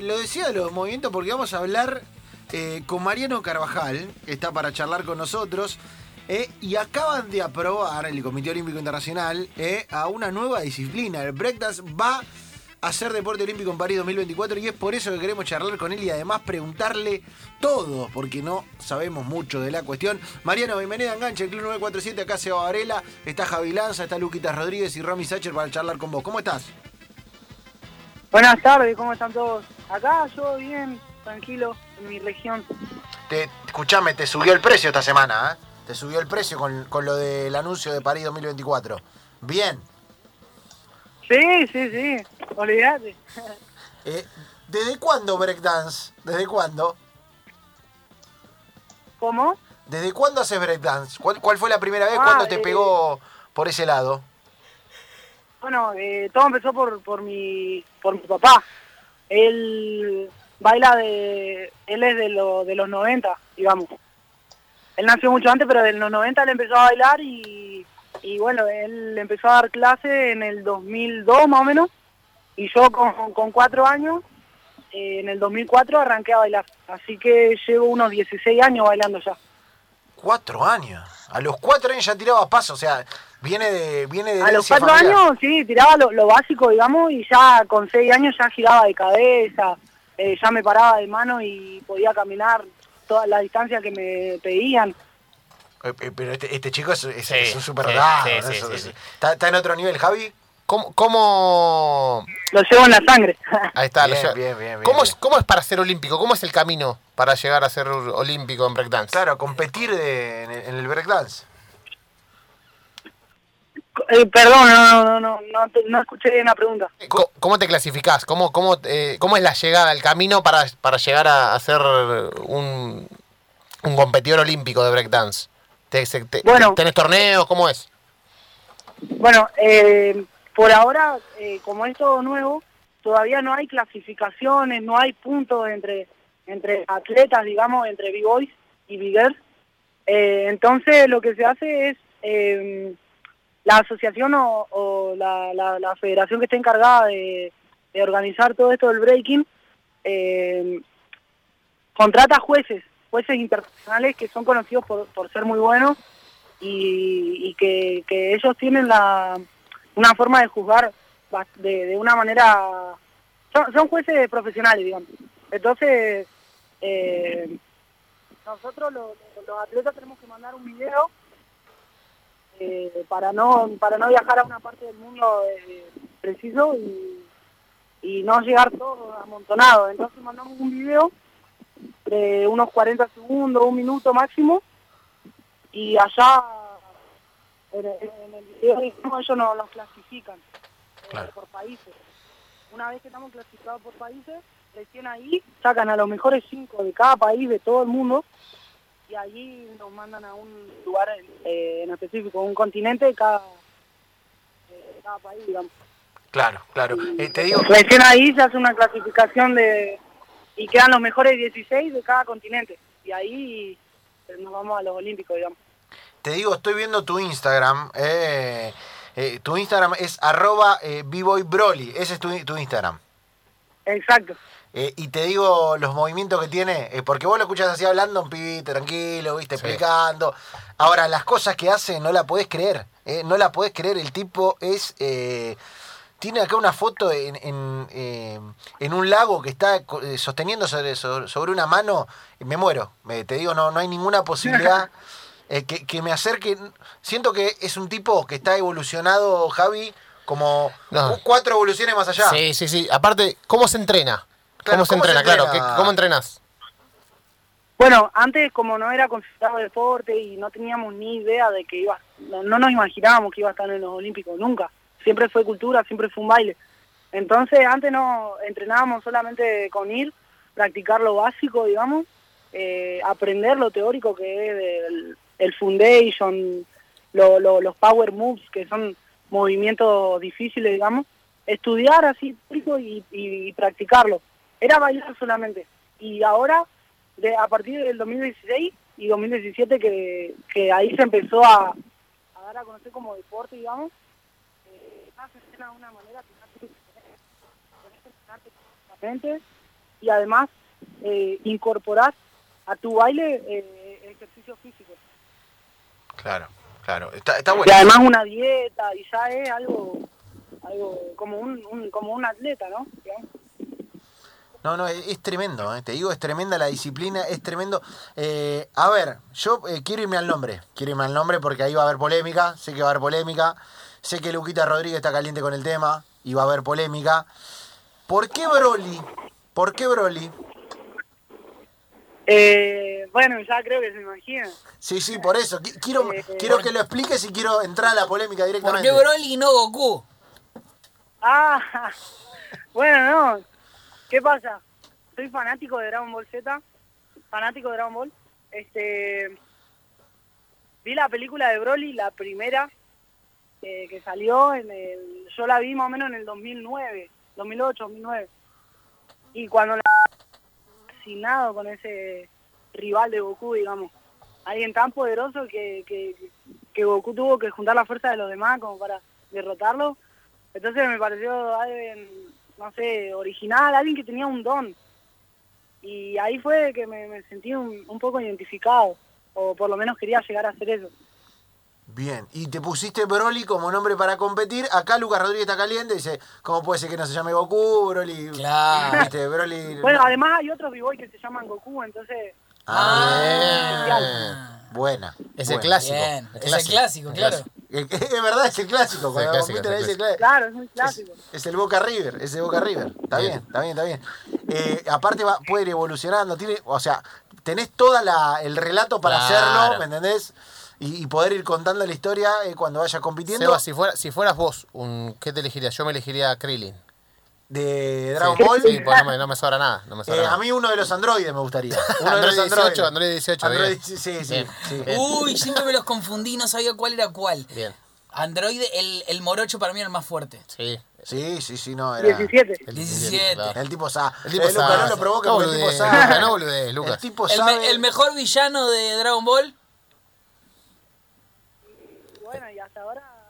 Lo decía de los movimientos porque vamos a hablar eh, con Mariano Carvajal, está para charlar con nosotros, eh, y acaban de aprobar el Comité Olímpico Internacional eh, a una nueva disciplina. El breakdance va a ser deporte olímpico en París 2024 y es por eso que queremos charlar con él y además preguntarle todo, porque no sabemos mucho de la cuestión. Mariano, bienvenido a Enganche, el Club 947, acá Seba Varela, está Javi Lanza, está Luquitas Rodríguez y Romy Sacher para charlar con vos. ¿Cómo estás? Buenas tardes, ¿cómo están todos? Acá yo bien, tranquilo, en mi región. Te, escuchame, te subió el precio esta semana, ¿eh? Te subió el precio con, con lo del anuncio de París 2024. Bien. Sí, sí, sí, olvídate. Eh, ¿Desde cuándo breakdance? ¿Desde cuándo? ¿Cómo? ¿Desde cuándo haces breakdance? ¿Cuál, cuál fue la primera vez? Ah, ¿Cuándo te eh, pegó por ese lado? Bueno, eh, todo empezó por, por, mi, por mi papá. Él baila de... Él es de, lo, de los 90, digamos. Él nació mucho antes, pero de los 90 él empezó a bailar y, y bueno, él empezó a dar clase en el 2002 más o menos. Y yo con, con cuatro años, eh, en el 2004 arranqué a bailar. Así que llevo unos 16 años bailando ya. Cuatro años. A los cuatro años ya tiraba paso, o sea, viene de, viene de A los cuatro familiar. años, sí, tiraba lo, lo básico, digamos, y ya con seis años ya giraba de cabeza, eh, ya me paraba de mano y podía caminar toda la distancia que me pedían. Eh, eh, Pero este, este chico es, es, Sí, es un super sí, sí. ¿Está, está en otro nivel, Javi? ¿Cómo, cómo- Lo llevo en la sangre. ahí está, Bien, lo bien, bien, bien, ¿Cómo, bien. Es, ¿Cómo es para ser olímpico? ¿Cómo es el camino para llegar a ser olímpico en breakdance? Claro, competir de- en, el- en el breakdance. Eh, perdón, no, no, no, no, no escuché bien la pregunta. ¿Cómo, cómo te clasificás? ¿Cómo, cómo, eh, ¿Cómo es la llegada, el camino para, para llegar a, a ser un, un competidor olímpico de breakdance? ¿Te, te- Bueno. ¿Tenés torneos? ¿Cómo es? Bueno, eh, por ahora, eh, como es todo nuevo, todavía no hay clasificaciones, no hay puntos entre, entre atletas, digamos, entre B-Boys y B-Girls. Eh, entonces, lo que se hace es eh, la asociación o, la, federación que está encargada de, organizar todo esto del breaking, eh, contrata jueces, jueces internacionales que son conocidos por, por ser muy buenos y, que, ellos tienen la, una forma de juzgar de, una manera... Son, son jueces profesionales, digamos. Entonces, eh, nosotros los, los atletas tenemos que mandar un video eh, para no para no viajar a una parte del mundo eh, preciso y, y no llegar todo amontonado. Entonces mandamos un video de unos 40 segundos, un minuto máximo, y allá en el, en el video ellos nos, nos clasifican eh, por países. Una vez que estamos clasificados por países, recién ahí sacan a los mejores cinco de cada país, de todo el mundo, y allí nos mandan a un lugar en, eh, en específico, un continente de cada, cada país, digamos. Claro, claro. Eh, te digo, Recién ahí se hace una clasificación de y quedan los mejores 16 de cada continente. Y ahí eh, nos vamos a los Olímpicos, digamos. te digo, estoy viendo tu Instagram. eh, eh, tu Instagram es arroba eh. Ese es tu, tu Instagram. Exacto. Eh, y te digo los movimientos que tiene, eh, porque vos lo escuchas así hablando, un pibito tranquilo, viste, Sí. explicando. Ahora, las cosas que hace no la podés creer, eh, no la podés creer. El tipo es. tiene acá una foto en, en, en un lago que está sosteniendo sobre, sobre, una mano. Me muero, me- te digo, no, no hay ninguna posibilidad que, que me acerque. Siento que es un tipo que está evolucionado, Javi, como No. cuatro evoluciones más allá. Sí, sí, sí. Aparte, ¿cómo se entrena? Claro, ¿Cómo se ¿cómo se entrena? Claro, ¿cómo entrenás? Bueno, antes como no era considerado deporte y no teníamos ni idea de que iba, no, no nos imaginábamos que iba a estar en los Olímpicos, nunca. Siempre fue cultura, siempre fue un baile. Entonces antes no entrenábamos solamente con ir, practicar lo básico, digamos, eh, aprender lo teórico que es el, el foundation, lo- lo- los power moves, que son movimientos difíciles, digamos, estudiar así teórico y, y practicarlo. Era bailar solamente. Y ahora de, a partir del 2016 y 2017 que, que ahí se empezó a, dar a conocer como deporte, digamos, eh, se de una manera que y además eh, incorporar a tu baile eh, ejercicio físico. Claro, claro. Está, está Y bueno. además una dieta y ya es algo, algo como un, un- como un atleta, ¿no? No, no, es, es tremendo, eh, te digo, es tremenda la disciplina, es tremendo. Eh, a ver, yo eh, quiero irme al nombre, quiero irme al nombre porque ahí va a haber polémica, sé que va a haber polémica, sé que Luquita Rodríguez está caliente con el tema y va a haber polémica. ¿Por qué Broly? ¿Por qué Broly? Eh, bueno, ya creo que se imagina. Sí, sí, por eso. Qui- Quiero, Eh, quiero que lo expliques y quiero entrar a la polémica ¿Por directamente. qué Broly y no Goku? Ah, bueno, no. ¿Qué pasa? Soy fanático de Dragon Ball Z, fanático de Dragon Ball. Este, vi la película de Broly, la primera eh, que salió en el, yo la vi más o menos en el 2009, 2008, 2009. Y cuando la fascinado con ese rival de Goku, digamos, alguien tan poderoso que, que, que Goku tuvo que juntar la fuerza de los demás como para derrotarlo. Entonces me pareció alguien, no sé, original, alguien que tenía un don. Y ahí fue que me, me sentí un, un poco identificado, o por lo menos quería llegar a hacer eso. Bien, y te pusiste Broly como nombre para competir. Acá Lucas Rodríguez está caliente, dice, ¿cómo puede ser que no se llame Goku, Broly? Claro. Viste, Broly. Bueno, además hay otros b que se llaman Goku, entonces... Ah. Buena. Es el clásico. Bien, es el clásico, claro. Es es verdad, es el clásico. Cuando es ahí el es el clásico. Claro, es muy clásico. Es el Boca River, es el Boca River. Está bien, Bien. está bien, está bien. Eh, aparte va, puede ir evolucionando, tiene, o sea, tenés toda la, el relato para Claro. hacerlo, ¿me entendés? Y, y poder ir contando la historia eh, cuando vayas compitiendo Seba, si, fuera, si fueras vos, un, ¿qué te elegirías? Yo me elegiría a Krillin. De Dragon sí, Ball. Sí, pues no me, no me sobra nada. No me sobra Eh, nada. a mí uno de los androides me gustaría. Uno de Android los 18, Android 18, Android, bien. sí, sí, sí, Bien, sí. bien. Uy, siempre me los confundí, no sabía cuál era cuál. Bien, Android, el, el morocho para mí era el más fuerte. sí. Sí, sí, sí, no, era... 17. El 17. claro. El tipo sabe. El tipo Eh, Lucas, sabe. no lo provoca No porque el tipo sabe. No boludez, Lucas. El tipo El, sabe. me- el mejor villano de Dragon Ball. Y bueno, y hasta ahora,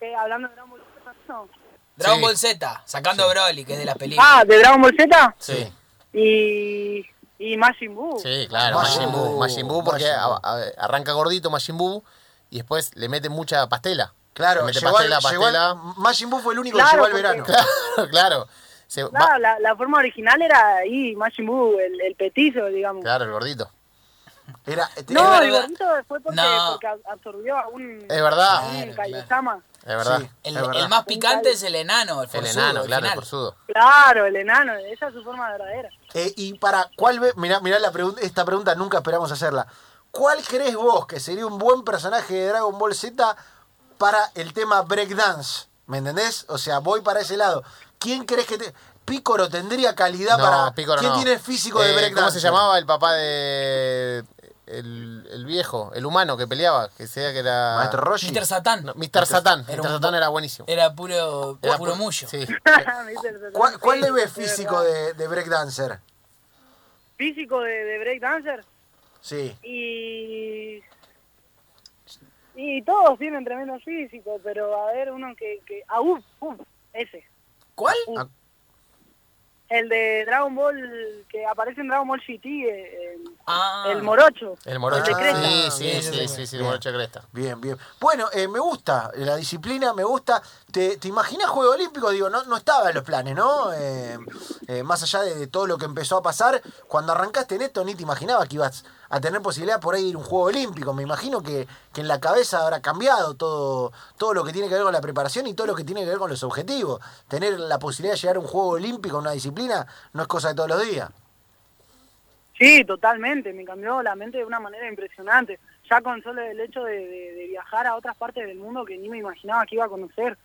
eh, hablando de Dragon Ball Z, no. Dragon Sí. Ball Z, sacando a Broly, que es de la película. Ah, de Dragon Ball Z Sí, y, y Majin Buu. sí, claro. Majin Majin Buu, Buu, Majin Buu porque Majin Buu. a- a- arranca gordito Majin Buu y después le mete mucha pastela. Claro, le mete llegó pastela, al- llegó al- pastela. Majin Buu fue el único Claro, que llegó al porque- verano. Claro, claro. Se va- Claro, la, la forma original era ahí, Majin Buu, el, el petizo, digamos. Claro, el gordito. Era, este, No, el gordito fue porque, No. porque ab- absorbió a un, Es verdad, un Claro. Es verdad. Sí. El, es verdad. el más picante es el enano, el El forzudo, enano, el claro, el forzudo. Claro, el enano, esa es su forma verdadera. Eh, y para cuál ve, mirá, mirá la pregunta, esta pregunta nunca esperamos hacerla. ¿Cuál crees vos que sería un buen personaje de Dragon Ball Z para el tema breakdance? ¿Me entendés? O sea, voy para ese lado. ¿Quién crees que te... Pícoro tendría calidad No, para. ¿Quién no. tiene el físico de Eh, breakdance? ¿Cómo se llamaba el papá de. El, el viejo, el humano que peleaba? Que decía que era. Maestro Roshi. Mr. Satán. No, Mr. Satán. Era Mr. Satán era buenísimo. Era puro, Era puro pu- mullo. Sí. ¿Cuál, cuál le ves físico de, de breakdancer? Físico de, de breakdancer Sí. y... Y todos tienen tremendo físico, pero a ver, uno que... que ah, uf, uf, ese. ¿Cuál? Ah, El de Dragon Ball, que aparece en Dragon Ball GT, eh, el, Ah. el morocho. El morocho. El de Cresta. Sí, sí, Bien, sí, bien, sí, sí, el morocho de cresta. Bien, bien. Bueno, eh, me gusta la disciplina, me gusta. ¿Te, te imaginas Juego Olímpico? Digo, no, no estaba en los planes, ¿no? Eh, eh, más allá de, de todo lo que empezó a pasar, cuando arrancaste en esto ni te imaginabas que ibas a tener posibilidad por ahí de ir a un Juego Olímpico. Me imagino que, que en la cabeza habrá cambiado todo, todo lo que tiene que ver con la preparación y todo lo que tiene que ver con los objetivos. Tener la posibilidad de llegar a un Juego Olímpico, una disciplina, no es cosa de todos los días. Sí, totalmente, me cambió la mente de una manera impresionante. Ya con solo el hecho de, de- de viajar a otras partes del mundo que ni me imaginaba que iba a conocer.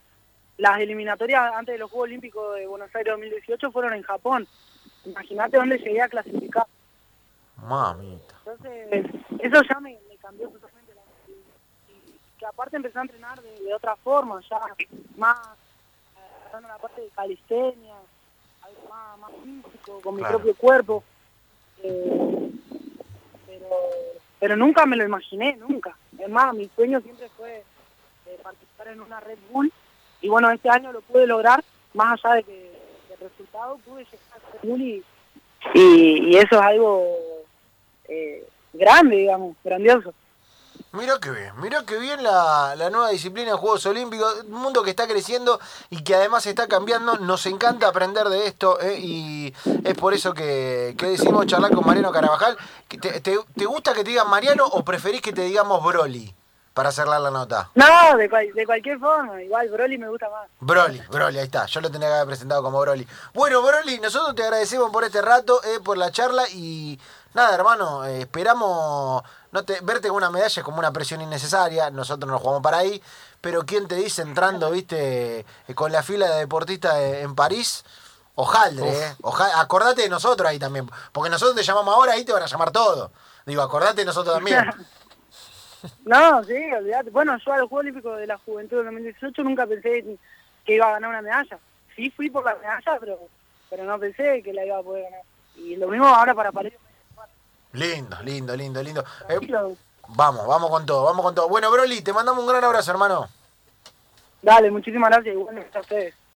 Las eliminatorias antes de los Juegos Olímpicos de Buenos Aires 2018 fueron en Japón. Imagínate dónde llegué a clasificar. Mamita. Entonces, eso ya me, me cambió totalmente la. Y, que aparte empecé a entrenar de, de otra forma, ya más, dando la parte de calistenia, algo más, más físico, con mi propio cuerpo. Eh, pero, pero nunca me lo imaginé, nunca. Es más, mi sueño siempre fue eh, participar en una Red Bull. Y bueno, este año lo pude lograr, más allá de que de resultado pude llegar a ser Juli y, y eso es algo eh, grande, digamos, grandioso. Mirá que bien, mirá que bien la, la nueva disciplina en Juegos Olímpicos, un mundo que está creciendo y que además está cambiando. Nos encanta aprender de esto eh, y es por eso que, que decimos charlar con Mariano Carabajal. Que ¿Te, te, te gusta que te digan Mariano o preferís que te digamos Broly para cerrar la nota? No, de, cual- de cualquier forma, igual Broly me gusta más. Broly, Broly, ahí está. Yo lo tenía que haber presentado como Broly. Bueno, Broly, nosotros te agradecemos por este rato, eh, por la charla y nada, hermano, eh, esperamos no te, verte con una medalla es como una presión innecesaria. Nosotros nos jugamos para ahí, pero ¿quién te dice entrando, viste, eh, con la fila de deportistas eh, en París? Ojaldre, eh. Acordate de nosotros ahí también, porque nosotros te llamamos ahora ahí te van a llamar todo. Digo, acordate de nosotros también. No, sí, olvidate. Bueno, yo a los Juegos Olímpicos de la Juventud del 2018 nunca pensé que iba a ganar una medalla. Sí fui por la medalla, pero pero no pensé que la iba a poder ganar. Y lo mismo ahora para París. Lindo, lindo, lindo, lindo. Eh, vamos, vamos con todo, vamos con todo. Bueno, Broly, te mandamos un gran abrazo, hermano. Dale, muchísimas gracias. Igual a ustedes.